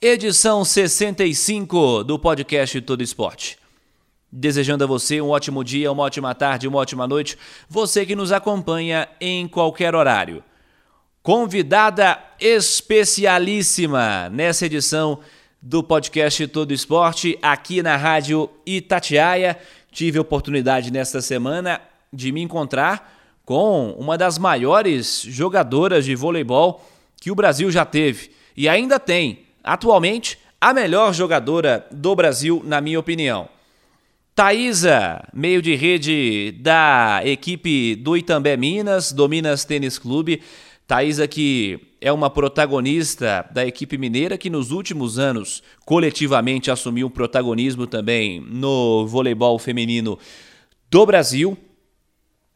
edição 65 do podcast Todo Esporte. Desejando a você um ótimo dia, uma ótima tarde, uma ótima noite, você que nos acompanha em qualquer horário. Convidada especialíssima nessa edição do podcast Todo Esporte aqui na Rádio Itatiaia. Tive a oportunidade nesta semana de me encontrar com uma das maiores jogadoras de voleibol que o Brasil já teve e ainda tem, atualmente, a melhor jogadora do Brasil, na minha opinião. Thaisa, meio de rede da equipe do Itambé Minas, do Minas Tênis Clube. Thaisa que é uma protagonista da equipe mineira que nos últimos anos coletivamente assumiu um protagonismo também no voleibol feminino do Brasil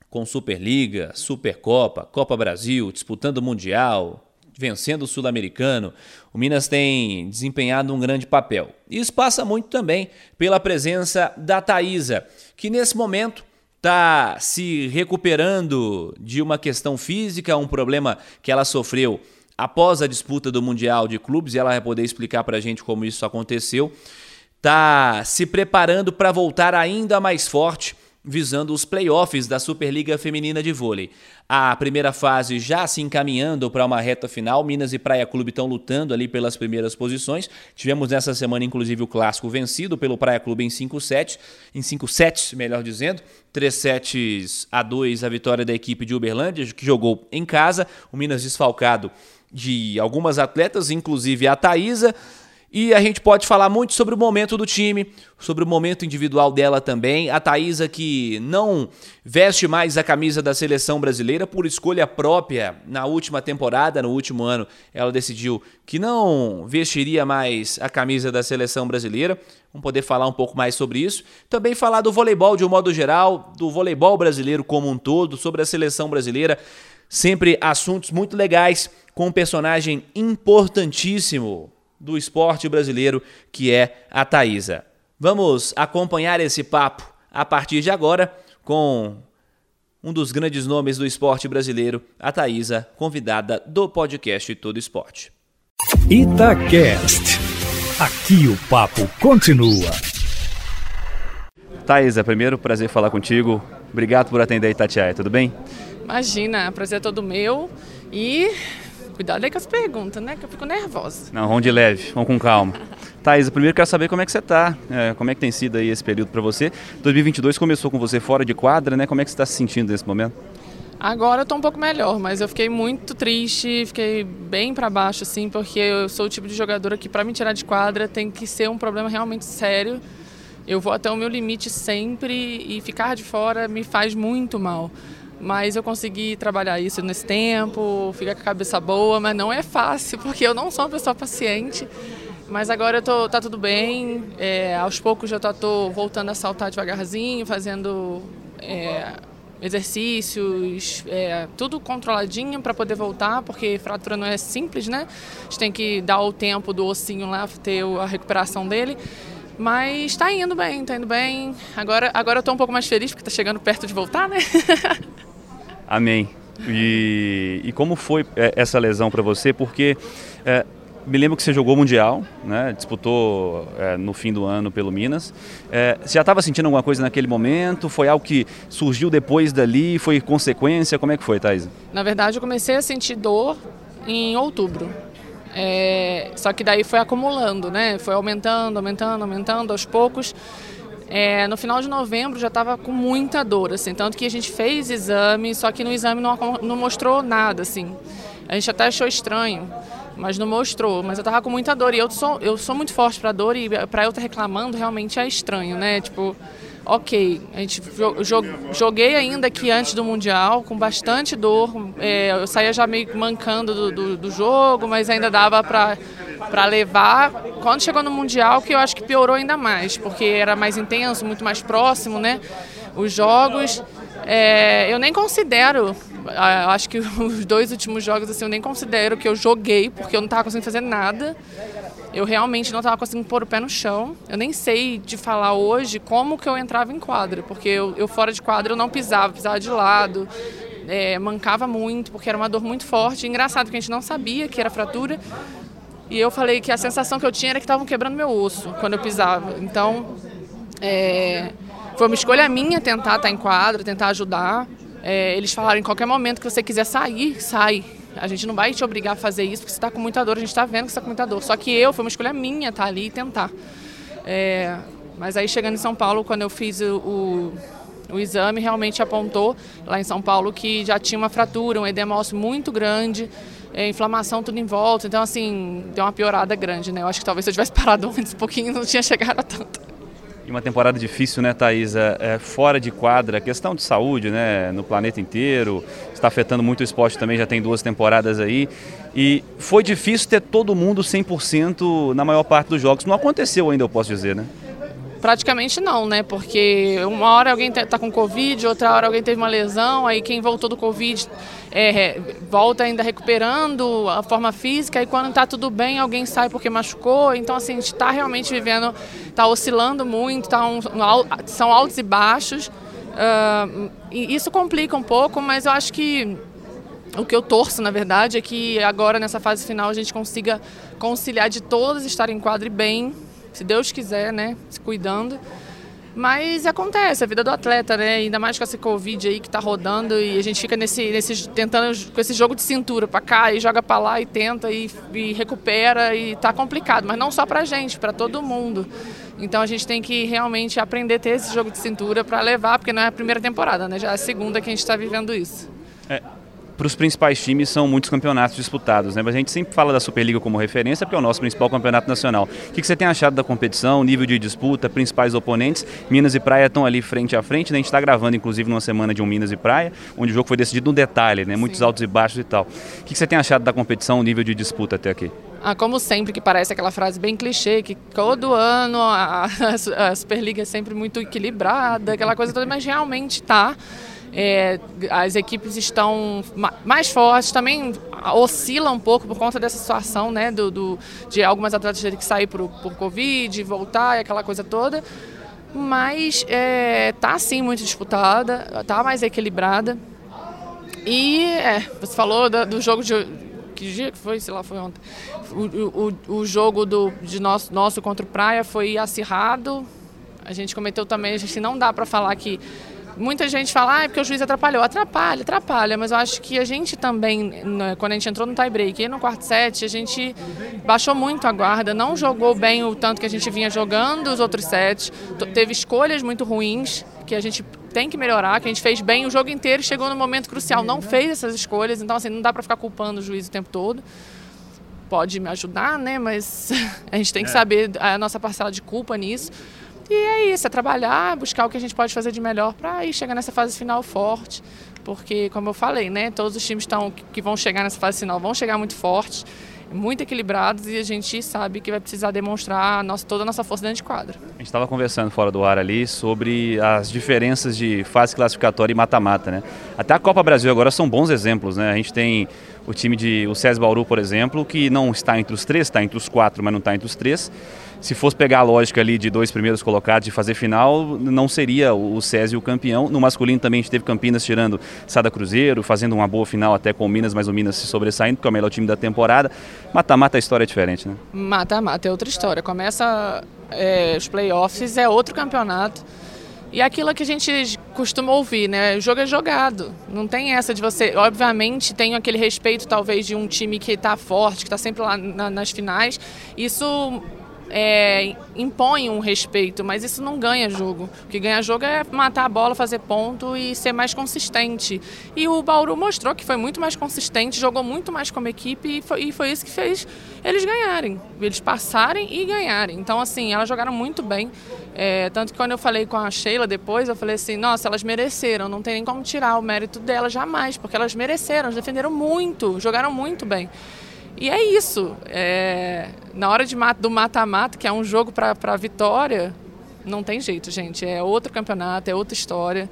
com Superliga, Supercopa, Copa Brasil, disputando Mundial, vencendo o Sul-Americano, o Minas tem desempenhado um grande papel. Isso passa muito também pela presença da Thaisa, que nesse momento está se recuperando de uma questão física, um problema que ela sofreu após a disputa do Mundial de Clubes, e ela vai poder explicar para a gente como isso aconteceu. Está se preparando para voltar ainda mais forte visando os playoffs da Superliga Feminina de Vôlei. A primeira fase já se encaminhando para uma reta final, Minas e Praia Clube estão lutando ali pelas primeiras posições. Tivemos nessa semana, inclusive, o clássico vencido pelo Praia Clube em 5 sets, em 5 sets, melhor dizendo. 3 sets a 2 a vitória da equipe de Uberlândia, que jogou em casa. O Minas desfalcado de algumas atletas, inclusive a Thaisa. E a gente pode falar muito sobre o momento do time, sobre o momento individual dela também. A Thaisa que não veste mais a camisa da seleção brasileira por escolha própria na última temporada, no último ano, ela decidiu que não vestiria mais a camisa da seleção brasileira. Vamos poder falar um pouco mais sobre isso. Também falar do voleibol de um modo geral, do voleibol brasileiro como um todo, sobre a seleção brasileira. Sempre assuntos muito legais com um personagem importantíssimo do esporte brasileiro, que é a Thaisa. Vamos acompanhar esse papo a partir de agora com um dos grandes nomes do esporte brasileiro, a Thaisa, convidada do podcast Todo Esporte. Itacast. Aqui o papo continua. Thaisa, primeiro prazer falar contigo. Obrigado por atender a Itatiaia, tudo bem? Imagina, prazer é todo meu. E Cuidado aí com as perguntas, né? Que eu fico nervosa. Não, vamos de leve, vamos com calma. Thaís, primeiro quero saber como é que você está, é, como é que tem sido aí esse período para você. 2022 começou com você fora de quadra, né? Como é que você está se sentindo nesse momento? Agora eu estou um pouco melhor, mas eu fiquei muito triste, fiquei bem para baixo, assim, porque eu sou o tipo de jogadora que para me tirar de quadra tem que ser um problema realmente sério. Eu vou até o meu limite sempre e ficar de fora me faz muito mal. Mas eu consegui trabalhar isso nesse tempo, ficar com a cabeça boa, mas não é fácil, porque eu não sou uma pessoa paciente. Mas agora eu tô, tá tudo bem, é, aos poucos já estou voltando a saltar devagarzinho, fazendo é, exercícios, é, tudo controladinho para poder voltar, porque fratura não é simples, né? A gente tem que dar o tempo do ossinho lá, ter a recuperação dele. Mas está indo bem, está indo bem. Agora, agora eu estou um pouco mais feliz porque está chegando perto de voltar, né? Amém. E, e como foi é, essa lesão para você? Porque é, me lembro que você jogou Mundial, né? disputou é, no fim do ano pelo Minas. É, você já estava sentindo alguma coisa naquele momento? Foi algo que surgiu depois dali? Foi consequência? Como é que foi, Thais? Na verdade, eu comecei a sentir dor em outubro. É, só que daí foi acumulando, né? Foi aumentando, aumentando, aumentando aos poucos. É, no final de novembro já estava com muita dor, assim, tanto que a gente fez exame, só que no exame não, não mostrou nada, assim. A gente até achou estranho, mas não mostrou. Mas eu estava com muita dor e eu sou, eu sou muito forte para dor e para eu estar reclamando realmente é estranho, né? Tipo, ok, a gente joguei ainda aqui antes do Mundial com bastante dor. É, eu saía já meio mancando do, do, do jogo, mas ainda dava para para levar. Quando chegou no Mundial, que eu acho que piorou ainda mais, porque era mais intenso, muito mais próximo, né? Os jogos. É, eu nem considero, acho que os dois últimos jogos assim, eu nem considero que eu joguei, porque eu não estava conseguindo fazer nada. Eu realmente não estava conseguindo pôr o pé no chão. Eu nem sei de falar hoje como que eu entrava em quadra, porque eu, eu fora de quadra eu não pisava, pisava de lado, é, mancava muito, porque era uma dor muito forte. Engraçado que a gente não sabia que era fratura. E eu falei que a sensação que eu tinha era que estavam quebrando meu osso quando eu pisava. Então, é, foi uma escolha minha tentar estar em quadra, tentar ajudar. É, eles falaram em qualquer momento que você quiser sair, sai. A gente não vai te obrigar a fazer isso porque você está com muita dor, a gente está vendo que você está com muita dor. Só que eu, foi uma escolha minha estar ali e tentar. É, mas aí chegando em São Paulo, quando eu fiz o, o, o, exame, realmente apontou lá em São Paulo que já tinha uma fratura, um edema ósseo muito grande, é, inflamação tudo em volta. Então, assim, deu uma piorada grande, né? Eu acho que talvez se eu tivesse parado antes um pouquinho, não tinha chegado a tanto. E uma temporada difícil, né, Thaisa? É, fora de quadra, questão de saúde, né, no planeta inteiro, está afetando muito o esporte também, já tem duas temporadas aí. E foi difícil ter todo mundo 100% na maior parte dos jogos. Não aconteceu ainda, eu posso dizer, né? Praticamente não, né? Porque uma hora alguém está com Covid, outra hora alguém teve uma lesão, aí quem voltou do Covid é, volta ainda recuperando a forma física, e quando está tudo bem, alguém sai porque machucou. Então, assim, a gente está realmente vivendo, está oscilando muito, tá um, são altos e baixos. Uh, e isso complica um pouco, mas eu acho que o que eu torço, na verdade, é que agora nessa fase final a gente consiga conciliar de todos estarem em quadro bem se Deus quiser, né? Se cuidando. Mas acontece, a vida do atleta, né? Ainda mais com essa Covid aí que tá rodando e a gente fica nesse, nesse tentando com esse jogo de cintura para cá e joga para lá e tenta e, e, recupera e tá complicado, mas não só pra gente, para todo mundo. Então a gente tem que realmente aprender a ter esse jogo de cintura para levar, porque não é a primeira temporada, né? Já é a segunda que a gente está vivendo isso. É, para os principais times são muitos campeonatos disputados, né? Mas a gente sempre fala da Superliga como referência porque é o nosso principal campeonato nacional. O que você tem achado da competição, nível de disputa, principais oponentes? Minas e Praia estão ali frente a frente, né? A gente está gravando inclusive numa semana de um Minas e Praia, onde o jogo foi decidido no detalhe, né? Muitos Sim. altos e baixos e tal. O que você tem achado da competição, nível de disputa até aqui? Ah, como sempre, que parece aquela frase bem clichê, que todo ano a, a, a Superliga é sempre muito equilibrada, aquela coisa toda, mas realmente está. É, as equipes estão mais fortes, também oscilam um pouco por conta dessa situação, né, do, do de algumas atletas terem que sair por, por Covid, voltar e aquela coisa toda. Mas é, tá sim muito disputada, tá mais equilibrada. E é, você falou do, do jogo de. Que dia que foi? Sei lá, foi ontem. O, o, o jogo do, de nosso, nosso contra o Praia foi acirrado. A gente cometeu também, a gente não dá para falar que Muita gente fala, ah, é porque o juiz atrapalhou. Atrapalha, atrapalha, mas eu acho que a gente também, né, quando a gente entrou no tie-break e no quarto set, a gente baixou muito a guarda, não jogou bem o tanto que a gente vinha jogando os outros sets, teve escolhas muito ruins que a gente tem que melhorar, que a gente fez bem o jogo inteiro e chegou no momento crucial, não fez essas escolhas, então assim, não dá para ficar culpando o juiz o tempo todo. Pode me ajudar, né, mas a gente tem que é. saber a nossa parcela de culpa nisso. E é isso, é trabalhar, buscar o que a gente pode fazer de melhor para ir chegar nessa fase final forte. Porque, como eu falei, né, todos os times tão, que vão chegar nessa fase final vão chegar muito fortes, muito equilibrados e a gente sabe que vai precisar demonstrar a nossa, toda a nossa força dentro de quadra. A gente estava conversando fora do ar ali sobre as diferenças de fase classificatória e mata-mata, né? Até a Copa Brasil agora são bons exemplos, né? A gente tem o time de o César Bauru, por exemplo, que não está entre os três, está entre os quatro, mas não está entre os três se fosse pegar a lógica ali de dois primeiros colocados de fazer final, não seria o Césio o campeão. No masculino também a gente teve Campinas tirando Sada Cruzeiro, fazendo uma boa final até com o Minas, mas o Minas se sobressaindo, porque é o melhor time da temporada. Mata-mata a história é diferente, né? Mata-mata é outra história. Começa é, os playoffs, é outro campeonato. E é aquilo que a gente costuma ouvir, né? O jogo é jogado. Não tem essa de você. Obviamente, tem aquele respeito, talvez, de um time que está forte, que está sempre lá na, nas finais. Isso é, impõe um respeito, mas isso não ganha jogo. O que ganha jogo é matar a bola, fazer ponto e ser mais consistente. E o Bauru mostrou que foi muito mais consistente, jogou muito mais como equipe e foi, e foi isso que fez eles ganharem, eles passarem e ganharem. Então, assim, elas jogaram muito bem. É, tanto que quando eu falei com a Sheila depois, eu falei assim: nossa, elas mereceram, não tem nem como tirar o mérito delas jamais, porque elas mereceram, elas defenderam muito, jogaram muito bem. E é isso. É, na hora de, do mata-mata, que é um jogo para vitória, não tem jeito, gente. É outro campeonato, é outra história.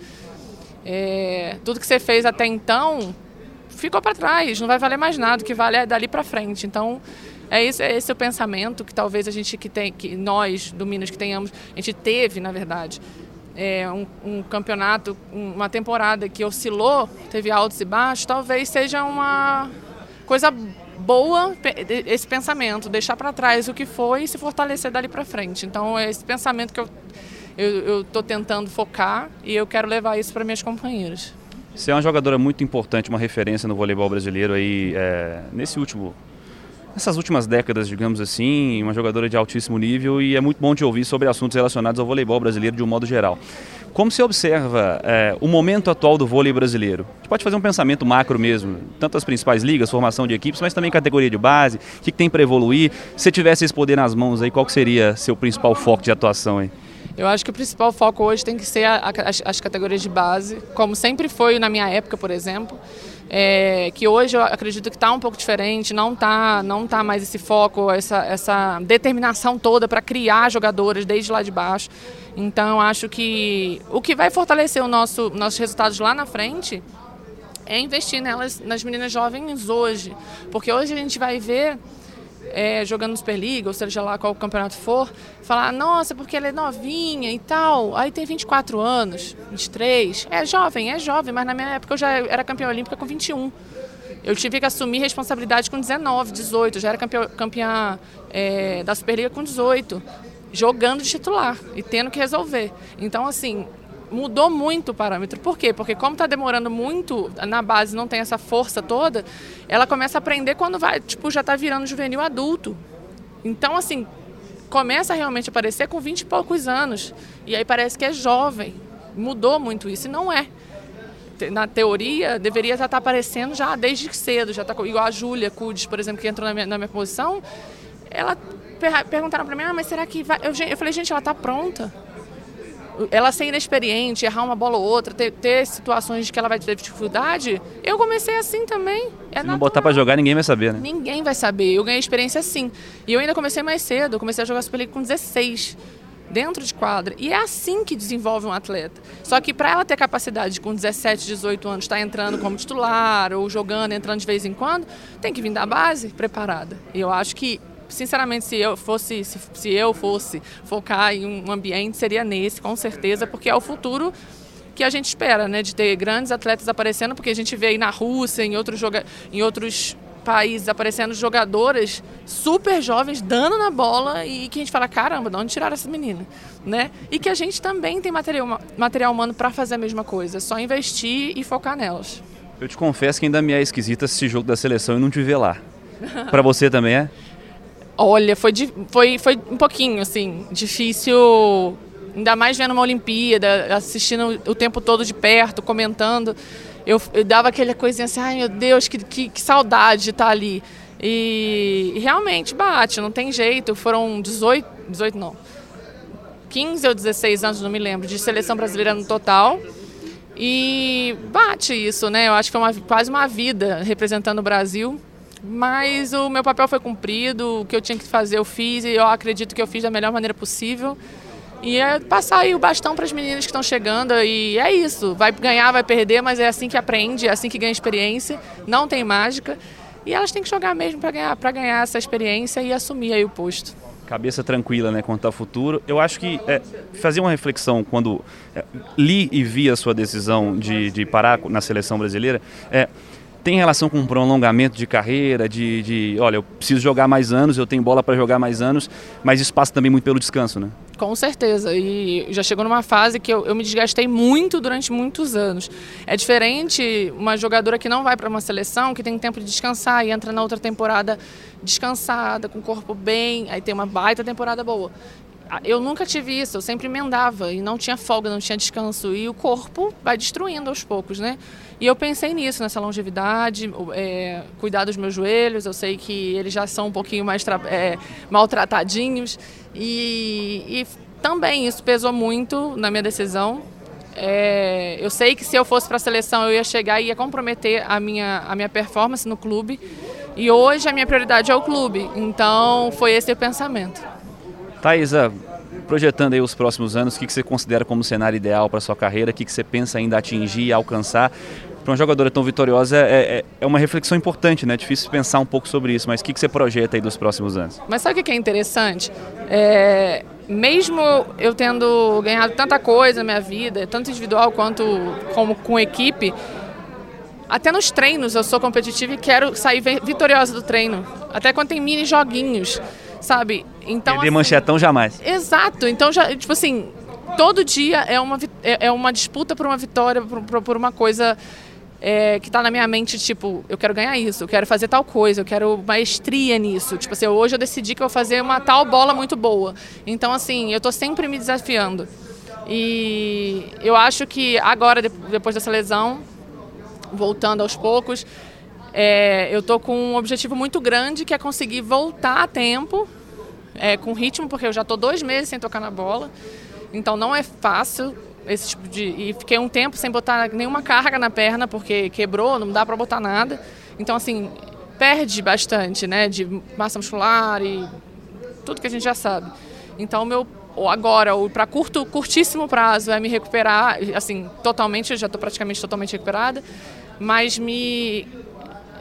É, tudo que você fez até então ficou para trás, não vai valer mais nada, o que vale é dali para frente. Então, é esse, é esse o pensamento que talvez a gente que tem, que nós do Minas que tenhamos, a gente teve, na verdade, é, um, um, campeonato, uma temporada que oscilou, teve altos e baixos, talvez seja uma coisa boa esse pensamento, deixar para trás o que foi e se fortalecer dali para frente. Então é esse pensamento que eu eu estou tentando focar e eu quero levar isso para minhas companheiras. Você é uma jogadora muito importante, uma referência no voleibol brasileiro aí é, nesse último nessas últimas décadas, digamos assim, uma jogadora de altíssimo nível e é muito bom te ouvir sobre assuntos relacionados ao voleibol brasileiro de um modo geral. Como você observa é, o momento atual do vôlei brasileiro? A gente pode fazer um pensamento macro mesmo, tanto as principais ligas, formação de equipes, mas também categoria de base, o que, que tem para evoluir. Se tivesse esse poder nas mãos aí, qual seria seu principal foco de atuação aí? Eu acho que o principal foco hoje tem que ser a, a, as, as categorias de base, como sempre foi na minha época, por exemplo é, que hoje eu acredito que está um pouco diferente, não está não tá mais esse foco, essa, essa determinação toda para criar jogadores desde lá de baixo. Então acho que o que vai fortalecer o nosso, nossos resultados lá na frente é investir nelas, nas meninas jovens hoje. Porque hoje a gente vai ver é, jogando no Superliga, ou seja lá qual campeonato for, falar, nossa, porque ela é novinha e tal. Aí tem 24 anos, 23. É jovem, é jovem, mas na minha época eu já era campeã olímpica com 21. Eu tive que assumir responsabilidade com 19, 18. Eu já era campeã, campeã é, da Superliga com 18, jogando de titular e tendo que resolver. Então, assim, mudou muito o parâmetro. Por quê? Porque como está demorando muito, na base não tem essa força toda, ela começa a aprender quando vai, tipo, já está virando juvenil adulto. Então, assim, começa a realmente aparecer com 20 e poucos anos. E aí parece que é jovem. Mudou muito isso, e não é. Na teoria, deveria estar tá aparecendo já desde cedo. Já tá, igual a Júlia Cudes, por exemplo, que entrou na minha, na minha posição, ela perguntaram para mim, ah, mas será que vai... Eu, eu falei, gente, ela está pronta ela ser inexperiente, errar uma bola ou outra, ter, ter situações de que ela vai ter dificuldade, eu comecei assim também. É Se não botar para jogar, ninguém vai saber, né? Ninguém vai saber. Eu ganhei experiência assim. E eu ainda comecei mais cedo, eu comecei a jogar Superliga com 16 dentro de quadra. E é assim que desenvolve um atleta. Só que para ela ter capacidade com 17, 18 anos estar tá entrando como titular ou jogando, entrando de vez em quando, tem que vir da base preparada. E eu acho que sinceramente, se eu fosse, se, se eu fosse focar em um ambiente, seria nesse, com certeza, porque é o futuro que a gente espera, né, de ter grandes atletas aparecendo, porque a gente vê aí na Rússia, em outros, joga em outros países aparecendo jogadoras super jovens dando na bola e que a gente fala caramba, de onde tiraram essa menina, né? E que a gente também tem material, material humano para fazer a mesma coisa, é só investir e focar nelas. Eu te confesso que ainda me é esquisita esse jogo da seleção e não te ver lá. para você também é? Olha, foi, foi, foi um pouquinho, assim, difícil, ainda mais vendo uma Olimpíada, assistindo o tempo todo de perto, comentando. Eu, eu dava aquela coisinha assim, ai meu Deus, que, que, que saudade de estar ali. E, e, realmente bate, não tem jeito. Foram 18, 18 não, 15 ou 16 anos, não me lembro, de seleção brasileira no total. E bate isso, né? Eu acho que foi uma, quase uma vida representando o Brasil. Mas o meu papel foi cumprido, o que eu tinha que fazer eu fiz e eu acredito que eu fiz da melhor maneira possível. E é passar aí o bastão para as meninas que estão chegando e é isso. Vai ganhar, vai perder, mas é assim que aprende, é assim que ganha experiência. Não tem mágica. E elas têm que jogar mesmo para ganhar, ganhar essa experiência e assumir aí o posto. Cabeça tranquila, né, quanto ao futuro. Eu acho que é, fazer uma reflexão quando é, li e vi a sua decisão de, de parar na seleção brasileira, é, tem relação com um prolongamento de carreira, de, de olha, eu preciso jogar mais anos, eu tenho bola para jogar mais anos, mas isso passa também muito pelo descanso, né? Com certeza, e já chegou numa fase que eu, eu me desgastei muito durante muitos anos. É diferente uma jogadora que não vai para uma seleção, que tem tempo de descansar e entra na outra temporada descansada, com o corpo bem, aí tem uma baita temporada boa eu nunca tive isso, eu sempre emendava e não tinha folga, não tinha descanso. E o corpo vai destruindo aos poucos, né? E eu pensei nisso, nessa longevidade, é, cuidar dos meus joelhos. Eu sei que eles já são um pouquinho mais é, maltratadinhos. E, e, também isso pesou muito na minha decisão. É, eu sei que se eu fosse para a seleção eu ia chegar e ia comprometer a minha, a minha performance no clube. E hoje a minha prioridade é o clube. Então foi esse o pensamento. Thaisa, projetando aí os próximos anos, o que você considera como cenário ideal para sua carreira? O que você pensa ainda atingir e alcançar? Para uma jogadora tão vitoriosa é, é, é, uma reflexão importante, né? É difícil pensar um pouco sobre isso, mas o que você projeta aí dos próximos anos? Mas sabe o que é interessante? É, mesmo eu tendo ganhado tanta coisa na minha vida, tanto individual quanto como com equipe, até nos treinos eu sou competitiva e quero sair vitoriosa do treino. Até quando tem mini joguinhos, sabe? Então. Perder assim, manchetão jamais. Exato. Então já, tipo assim, todo dia é uma, é, é uma disputa por uma vitória, por, por uma coisa é, que está na minha mente, tipo, eu quero ganhar isso, eu quero fazer tal coisa, eu quero maestria nisso. Tipo assim, hoje eu decidi que eu vou fazer uma tal bola muito boa. Então, assim, eu estou sempre me desafiando. E eu acho que agora, depois dessa lesão, voltando aos poucos. É, eu tô com um objetivo muito grande que é conseguir voltar a tempo, é, com ritmo, porque eu já tô dois meses sem tocar na bola. Então não é fácil esse tipo de. E fiquei um tempo sem botar nenhuma carga na perna, porque quebrou, não dá para botar nada. Então, assim, perde bastante, né? De massa muscular e tudo que a gente já sabe. Então, meu ou agora, ou para curto, curtíssimo prazo, é me recuperar, assim, totalmente, eu já estou praticamente totalmente recuperada, mas me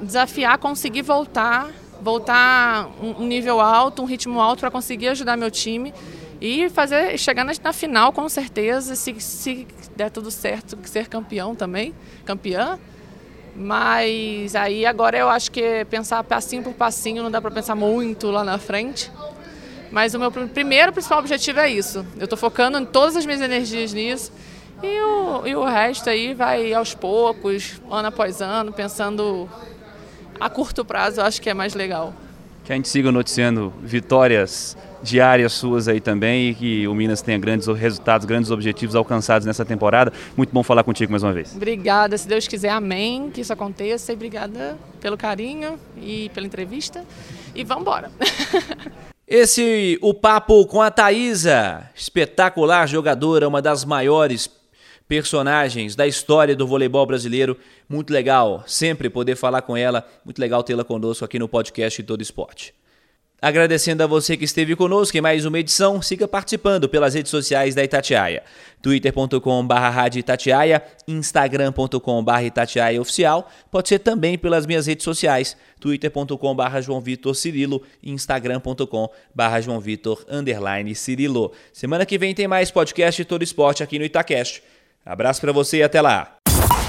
desafiar conseguir voltar, voltar um nível alto, um ritmo alto para conseguir ajudar meu time e fazer chegar na, na final com certeza, se, se der tudo certo, ser campeão também, campeã. Mas aí agora eu acho que pensar passinho por passinho, não dá para pensar muito lá na frente. Mas o meu primeiro principal objetivo é isso. Eu estou focando em todas as minhas energias nisso. E o, e o resto aí vai aos poucos, ano após ano, pensando a curto prazo, eu acho que é mais legal. Que a gente siga noticiando vitórias diárias suas aí também e que o Minas tenha grandes resultados, grandes objetivos alcançados nessa temporada. Muito bom falar contigo mais uma vez. Obrigada, se Deus quiser, amém, que isso aconteça e obrigada pelo carinho e pela entrevista. E vamos embora. Esse o papo com a Thaisa, espetacular jogadora, uma das maiores personagens da história do voleibol brasileiro. Muito legal sempre poder falar com ela, muito legal tê-la conosco aqui no podcast Todo Esporte. Agradecendo a você que esteve conosco em mais uma edição, siga participando pelas redes sociais da Itatiaia. twitter.com.br Itatiaia, instagram.com.br Itatiaia Oficial, pode ser também pelas minhas redes sociais, twitter.com.br João Vitor Cirilo e instagram.com.br João Vitor Cirilo. Semana que vem tem mais podcast Todo Esporte aqui no Itacast. Abraço para você e até lá.